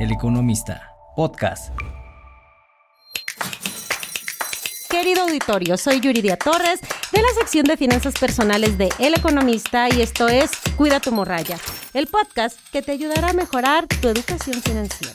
El Economista, podcast. Querido auditorio, soy Yuridia Torres de la sección de finanzas personales de El Economista y esto es Cuida tu morralla, el podcast que te ayudará a mejorar tu educación financiera.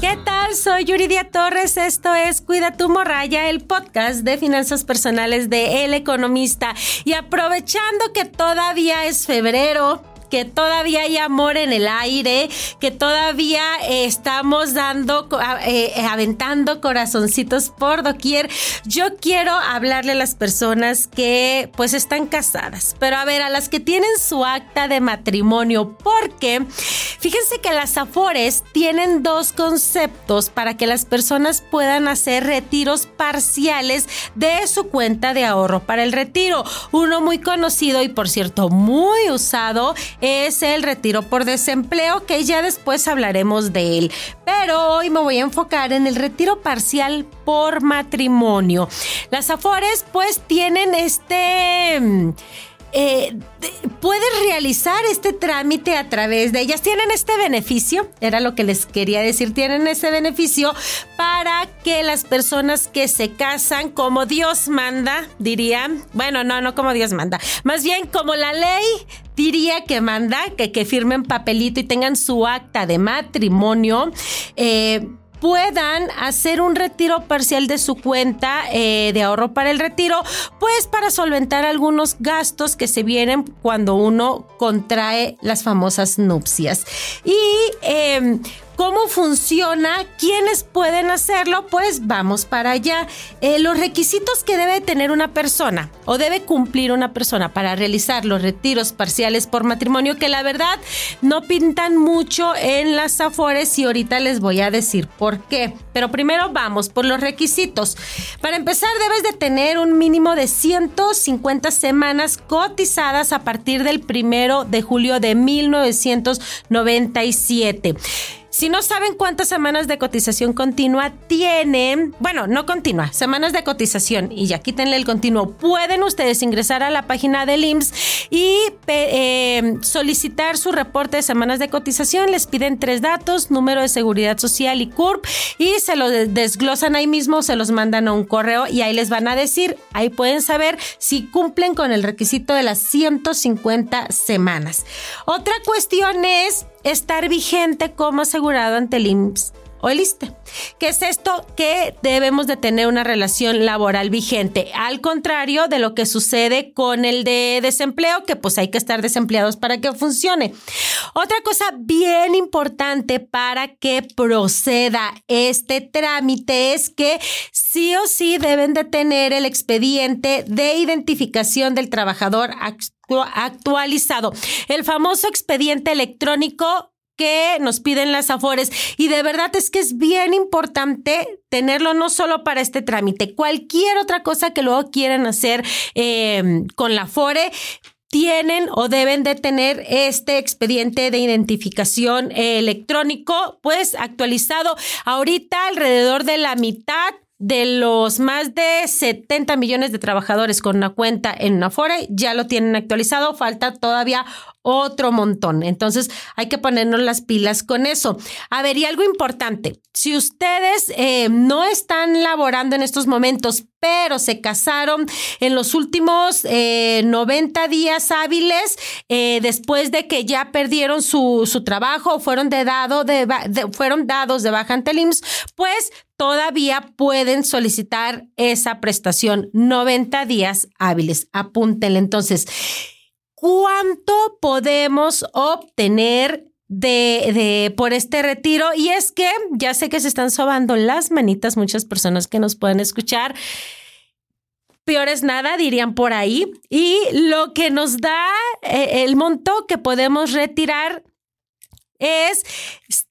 ¿Qué tal? Soy Yuridia Torres. Esto es Cuida tu morralla, el podcast de finanzas personales de El Economista. Y aprovechando que todavía es febrero, que todavía hay amor en el aire, que todavía eh, estamos dando, eh, eh, aventando corazoncitos por doquier. Yo quiero hablarle a las personas que pues están casadas, pero a ver, a las que tienen su acta de matrimonio, porque fíjense que las Afores tienen dos conceptos para que las personas puedan hacer retiros parciales de su cuenta de ahorro para el retiro. Uno muy conocido y por cierto muy usado es el retiro por desempleo, que ya después hablaremos de él. Pero hoy me voy a enfocar en el retiro parcial por matrimonio. Las Afores pues tienen este... Eh, puedes realizar este trámite a través de ellas. Tienen este beneficio, era lo que les quería decir, tienen ese beneficio para que las personas que se casan como Dios manda, dirían, bueno, no, no como Dios manda, más bien como la ley diría que manda, que, que firmen papelito y tengan su acta de matrimonio. Eh, puedan hacer un retiro parcial de su cuenta eh, de ahorro para el retiro, pues para solventar algunos gastos que se vienen cuando uno contrae las famosas nupcias. Y em, ¿Cómo funciona? ¿Quiénes pueden hacerlo? Pues vamos para allá. Eh, los requisitos que debe tener una persona o debe cumplir una persona para realizar los retiros parciales por matrimonio, que la verdad no pintan mucho en las afores y ahorita les voy a decir por qué. Pero primero vamos por los requisitos. Para empezar, debes de tener un mínimo de 150 semanas cotizadas a partir del primero de julio de 1997. Si no saben cuántas semanas de cotización continua tienen, bueno, no continua, semanas de cotización y ya quítenle el continuo, pueden ustedes ingresar a la página del IMSS y eh, solicitar su reporte de semanas de cotización. Les piden tres datos, número de seguridad social y CURP y se lo desglosan ahí mismo, se los mandan a un correo y ahí les van a decir, ahí pueden saber si cumplen con el requisito de las 150 semanas. Otra cuestión es estar vigente como asegurado ante el IMSS o el ISTE. ¿Qué es esto? Que debemos de tener una relación laboral vigente, al contrario de lo que sucede con el de desempleo, que pues hay que estar desempleados para que funcione. Otra cosa bien importante para que proceda este trámite es que sí o sí deben de tener el expediente de identificación del trabajador actualizado. El famoso expediente electrónico que nos piden las Afores. Y de verdad es que es bien importante tenerlo no solo para este trámite, cualquier otra cosa que luego quieran hacer eh, con la Afore tienen o deben de tener este expediente de identificación electrónico, pues actualizado. Ahorita alrededor de la mitad de los más de 70 millones de trabajadores con una cuenta en Afore, ya lo tienen actualizado, falta todavía otro montón. Entonces hay que ponernos las pilas con eso. A ver, y algo importante, si ustedes eh, no están laborando en estos momentos, pero se casaron en los últimos 90 eh, días hábiles, eh, después de que ya perdieron su, su trabajo, fueron, de, fueron dados de baja ante el IMSS, pues todavía pueden solicitar esa prestación 90 días hábiles. Apúntenle entonces cuánto podemos obtener de, de, por este retiro. Y es que ya sé que se están sobando las manitas muchas personas que nos pueden escuchar. Peor es nada, dirían por ahí. Y lo que nos da eh, el monto que podemos retirar es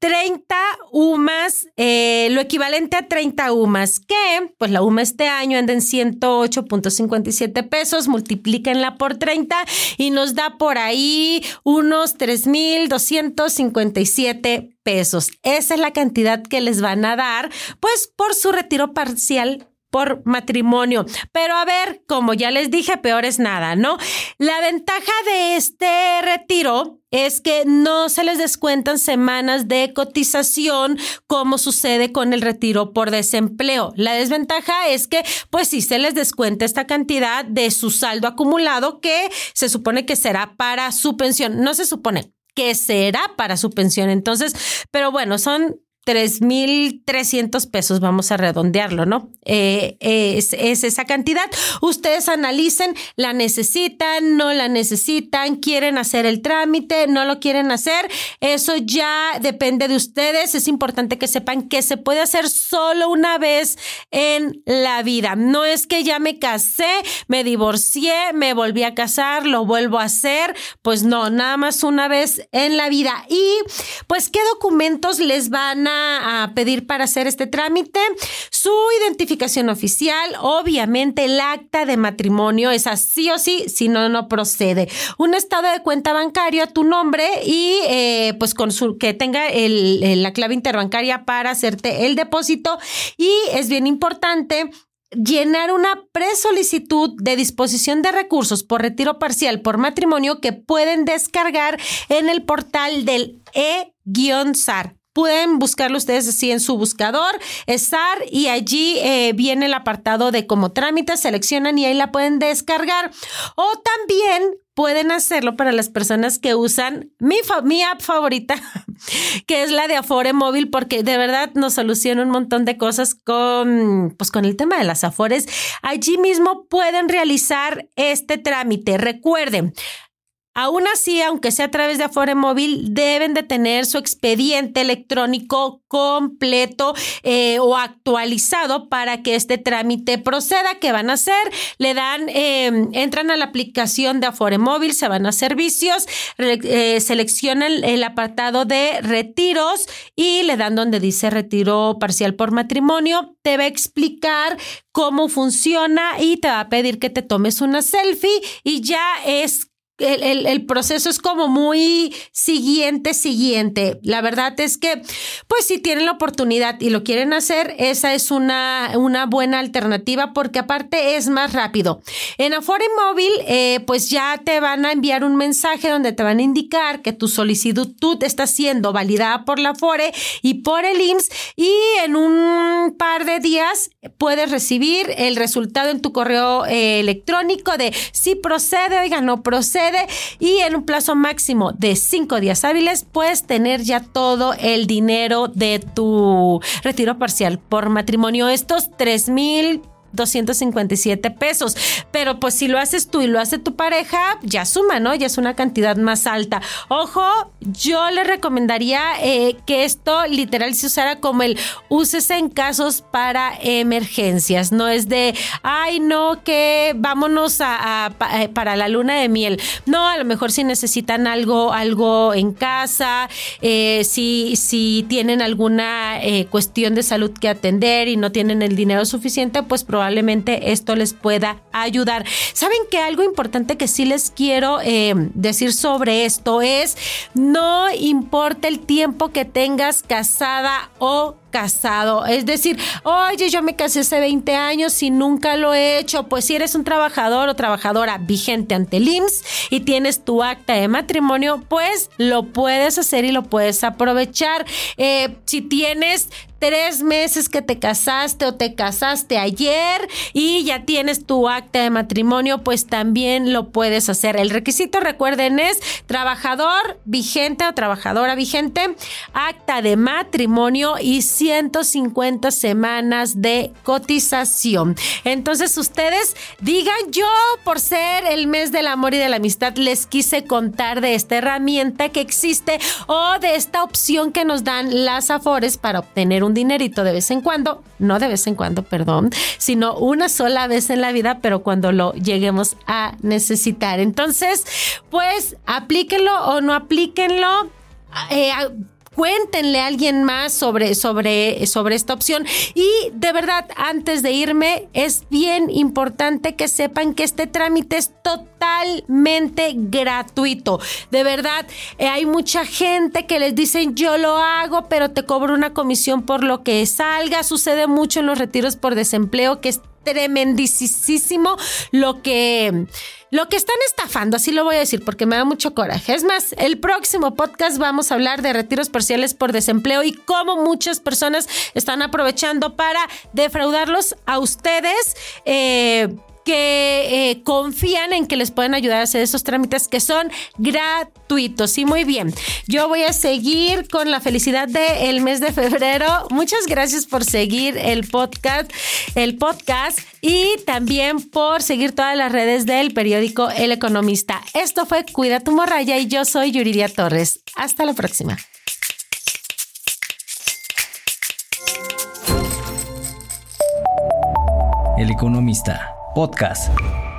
30 UMAS, eh, lo equivalente a 30 UMAS, que pues la UMA este año anda en 108.57 pesos, multiplíquenla por 30 y nos da por ahí unos 3.257 pesos. Esa es la cantidad que les van a dar, pues por su retiro parcial por matrimonio. Pero a ver, como ya les dije, peor es nada, ¿no? La ventaja de este retiro es que no se les descuentan semanas de cotización como sucede con el retiro por desempleo. La desventaja es que pues sí se les descuenta esta cantidad de su saldo acumulado que se supone que será para su pensión. No se supone que será para su pensión. Entonces, pero bueno, son 3.300 pesos, vamos a redondearlo, ¿no? Eh, es, esa cantidad. Ustedes analicen, la necesitan, no la necesitan, quieren hacer el trámite, no lo quieren hacer. Eso ya depende de ustedes. Es importante que sepan que se puede hacer solo una vez en la vida. No es que ya me casé, me divorcié, me volví a casar, lo vuelvo a hacer. Pues no, nada más una vez en la vida. Y pues, ¿qué documentos les van a a pedir para hacer este trámite? Su identificación oficial, obviamente el acta de matrimonio, es así o sí, si no, no procede. Un estado de cuenta bancario a tu nombre y eh, pues con su, que tenga la clave interbancaria para hacerte el depósito. Y es bien importante llenar una presolicitud de disposición de recursos por retiro parcial por matrimonio que pueden descargar en el portal del e-SAR. Pueden buscarlo ustedes así en su buscador, SAR, y allí eh, viene el apartado de como trámite, seleccionan y ahí la pueden descargar. O también pueden hacerlo para las personas que usan mi, mi app favorita, que es la de Afore Móvil, porque de verdad nos soluciona un montón de cosas con, pues, con el tema de las Afores. Allí mismo pueden realizar este trámite. Recuerden, Aún así, aunque sea a través de Afore Móvil, deben de tener su expediente electrónico completo eh, o actualizado para que este trámite proceda. ¿Qué van a hacer? Le dan, em, entran a la aplicación de Afore Móvil, se van a servicios, eh, seleccionan el apartado de retiros y le dan donde dice retiro parcial por matrimonio. Te va a explicar cómo funciona y te va a pedir que te tomes una selfie y ya es el, proceso es como muy siguiente, siguiente. La verdad es que, pues si tienen la oportunidad y lo quieren hacer, esa es una, una buena alternativa porque aparte es más rápido. En Afore Móvil, eh, pues ya te van a enviar un mensaje donde te van a indicar que tu solicitud está siendo validada por la Afore y por el IMSS y en un par de días puedes recibir el resultado en tu correo eh, electrónico de si procede, oiga, no procede y en un plazo máximo de cinco días hábiles puedes tener ya todo el dinero de tu retiro parcial por matrimonio. Estos tres mil 257 pesos. Pero pues si lo haces tú y lo hace tu pareja, ya suma, ¿no? Ya es una cantidad más alta. Ojo, yo le recomendaría eh, que esto literal se usara como el úsese en casos para emergencias. No es de, ay, no, que vámonos a, eh, para la luna de miel. No, a lo mejor si necesitan algo, algo en casa, eh, si, si tienen alguna cuestión de salud que atender y no tienen el dinero suficiente, pues probablemente probablemente esto les pueda ayudar. ¿Saben que algo importante que sí les quiero eh, decir sobre esto es, no importa el tiempo que tengas casada o casado. Es decir, oye, yo me casé hace 20 años y nunca lo he hecho. Pues si eres un trabajador o trabajadora vigente ante el IMSS y tienes tu acta de matrimonio, pues lo puedes hacer y lo puedes aprovechar. Eh, si tienes tres meses que te casaste o te casaste ayer y ya tienes tu acta de matrimonio, pues también lo puedes hacer. El requisito, recuerden, es trabajador vigente o trabajadora vigente, acta de matrimonio y 150 semanas de cotización. Entonces ustedes digan, yo por ser el mes del amor y de la amistad les quise contar de esta herramienta que existe o de esta opción que nos dan las Afores para obtener un dinerito de vez en cuando, no de vez en cuando, perdón, sino una sola vez en la vida, pero cuando lo lleguemos a necesitar. Entonces, pues aplíquenlo o no aplíquenlo. Eh, cuéntenle a alguien más sobre, sobre, sobre esta opción. Y de verdad, antes de irme, es bien importante que sepan que este trámite es totalmente gratuito. De verdad, eh, hay mucha gente que les dicen yo lo hago, pero te cobro una comisión por lo que salga. Sucede mucho en los retiros por desempleo que es tremendísimo lo que lo que están estafando, así lo voy a decir porque me da mucho coraje. Es más, el próximo podcast vamos a hablar de retiros parciales por desempleo y cómo muchas personas están aprovechando para defraudarlos a ustedes. Eh, que eh, confían en que les pueden ayudar a hacer esos trámites que son gratuitos. Y muy bien, yo voy a seguir con la felicidad del mes de febrero. Muchas gracias por seguir el podcast, el podcast y también por seguir todas las redes del periódico El Economista. Esto fue Cuida tu morraya y yo soy Yuridia Torres. Hasta la próxima. El Economista Podcast.